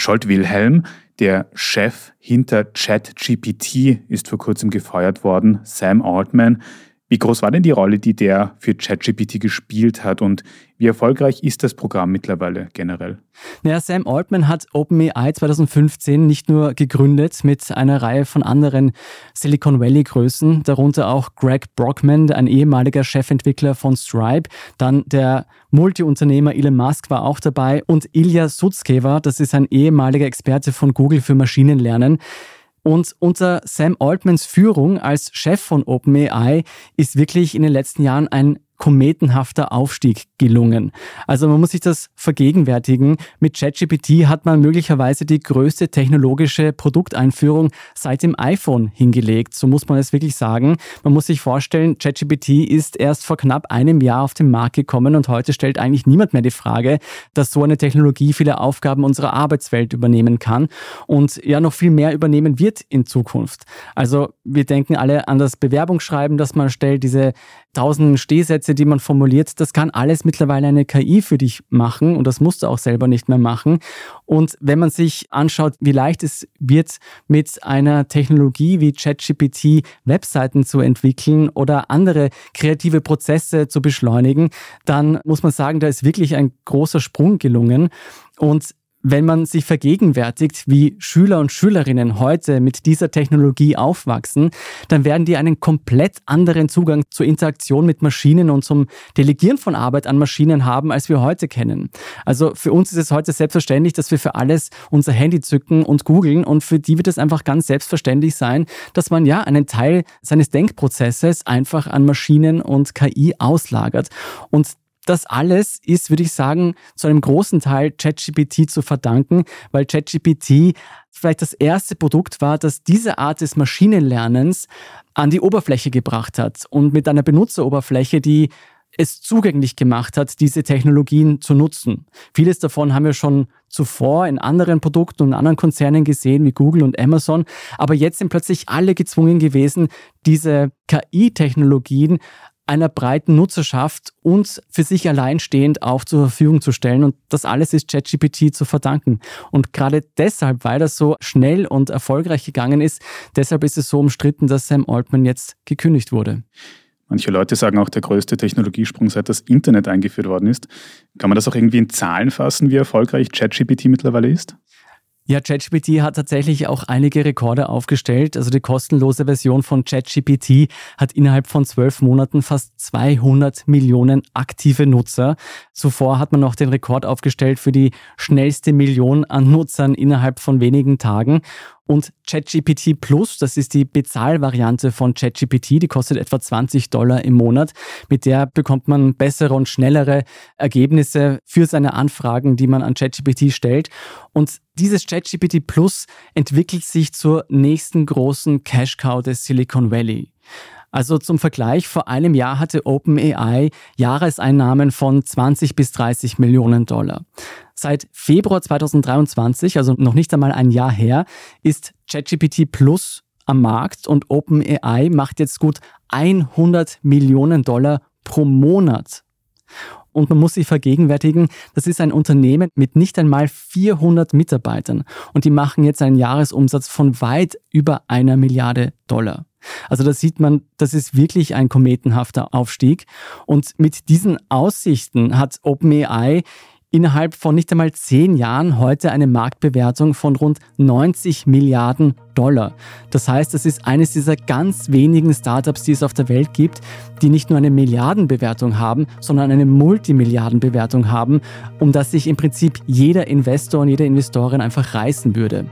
Scholt Wilhelm, der Chef hinter ChatGPT, ist vor kurzem gefeuert worden. Sam Altman wie groß war denn die Rolle, die der für ChatGPT gespielt hat und wie erfolgreich ist das Programm mittlerweile generell? Naja, Sam Altman hat OpenAI 2015 nicht nur gegründet mit einer Reihe von anderen Silicon Valley-Größen, darunter auch Greg Brockman, ein ehemaliger Chefentwickler von Stripe, dann der Multiunternehmer Elon Musk war auch dabei und Ilya Sutskever, das ist ein ehemaliger Experte von Google für Maschinenlernen. Und unter Sam Altmans Führung als Chef von OpenAI ist wirklich in den letzten Jahren ein kometenhafter Aufstieg gelungen. Also man muss sich das vergegenwärtigen. Mit ChatGPT hat man möglicherweise die größte technologische Produkteinführung seit dem iPhone hingelegt. So muss man es wirklich sagen. Man muss sich vorstellen, ChatGPT ist erst vor knapp einem Jahr auf den Markt gekommen und heute stellt eigentlich niemand mehr die Frage, dass so eine Technologie viele Aufgaben unserer Arbeitswelt übernehmen kann und ja noch viel mehr übernehmen wird in Zukunft. Also wir denken alle an das Bewerbungsschreiben, das man stellt, diese tausenden Stehsätze, die man formuliert, das kann alles mittlerweile eine KI für dich machen und das musst du auch selber nicht mehr machen. Und wenn man sich anschaut, wie leicht es wird, mit einer Technologie wie ChatGPT Webseiten zu entwickeln oder andere kreative Prozesse zu beschleunigen, dann muss man sagen, da ist wirklich ein großer Sprung gelungen. Und wenn man sich vergegenwärtigt, wie Schüler und Schülerinnen heute mit dieser Technologie aufwachsen, dann werden die einen komplett anderen Zugang zur Interaktion mit Maschinen und zum Delegieren von Arbeit an Maschinen haben, als wir heute kennen. Also für uns ist es heute selbstverständlich, dass wir für alles unser Handy zücken und googeln und für die wird es einfach ganz selbstverständlich sein, dass man ja einen Teil seines Denkprozesses einfach an Maschinen und KI auslagert. Und das alles ist, würde ich sagen, zu einem großen Teil ChatGPT zu verdanken, weil ChatGPT vielleicht das erste Produkt war, das diese Art des Maschinenlernens an die Oberfläche gebracht hat und mit einer Benutzeroberfläche, die es zugänglich gemacht hat, diese Technologien zu nutzen. Vieles davon haben wir schon zuvor in anderen Produkten und anderen Konzernen gesehen, wie Google und Amazon. Aber jetzt sind plötzlich alle gezwungen gewesen, diese KI-Technologien einer breiten Nutzerschaft und für sich alleinstehend auch zur Verfügung zu stellen. Und das alles ist ChatGPT zu verdanken. Und gerade deshalb, weil das so schnell und erfolgreich gegangen ist, deshalb ist es so umstritten, dass Sam Altman jetzt gekündigt wurde. Manche Leute sagen auch, der größte Technologiesprung seit das Internet eingeführt worden ist. Kann man das auch irgendwie in Zahlen fassen, wie erfolgreich ChatGPT mittlerweile ist? Ja, ChatGPT hat tatsächlich auch einige Rekorde aufgestellt. Also die kostenlose Version von ChatGPT hat innerhalb von zwölf Monaten fast 200 Millionen aktive Nutzer. Zuvor hat man noch den Rekord aufgestellt für die schnellste Million an Nutzern innerhalb von wenigen Tagen. Und ChatGPT Plus, das ist die Bezahlvariante von ChatGPT, die kostet etwa 20 Dollar im Monat. Mit der bekommt man bessere und schnellere Ergebnisse für seine Anfragen, die man an ChatGPT stellt. Und dieses ChatGPT Plus entwickelt sich zur nächsten großen Cash-Cow des Silicon Valley. Also zum Vergleich, vor einem Jahr hatte OpenAI Jahreseinnahmen von 20 bis 30 Millionen Dollar. Seit Februar 2023, also noch nicht einmal ein Jahr her, ist ChatGPT Plus am Markt und OpenAI macht jetzt gut 100 Millionen Dollar pro Monat. Und man muss sich vergegenwärtigen, das ist ein Unternehmen mit nicht einmal 400 Mitarbeitern und die machen jetzt einen Jahresumsatz von weit über einer Milliarde Dollar. Also da sieht man, das ist wirklich ein kometenhafter Aufstieg. Und mit diesen Aussichten hat OpenAI innerhalb von nicht einmal zehn Jahren heute eine Marktbewertung von rund 90 Milliarden Dollar. Das heißt, es ist eines dieser ganz wenigen Startups, die es auf der Welt gibt, die nicht nur eine Milliardenbewertung haben, sondern eine Multimilliardenbewertung haben, um das sich im Prinzip jeder Investor und jede Investorin einfach reißen würde.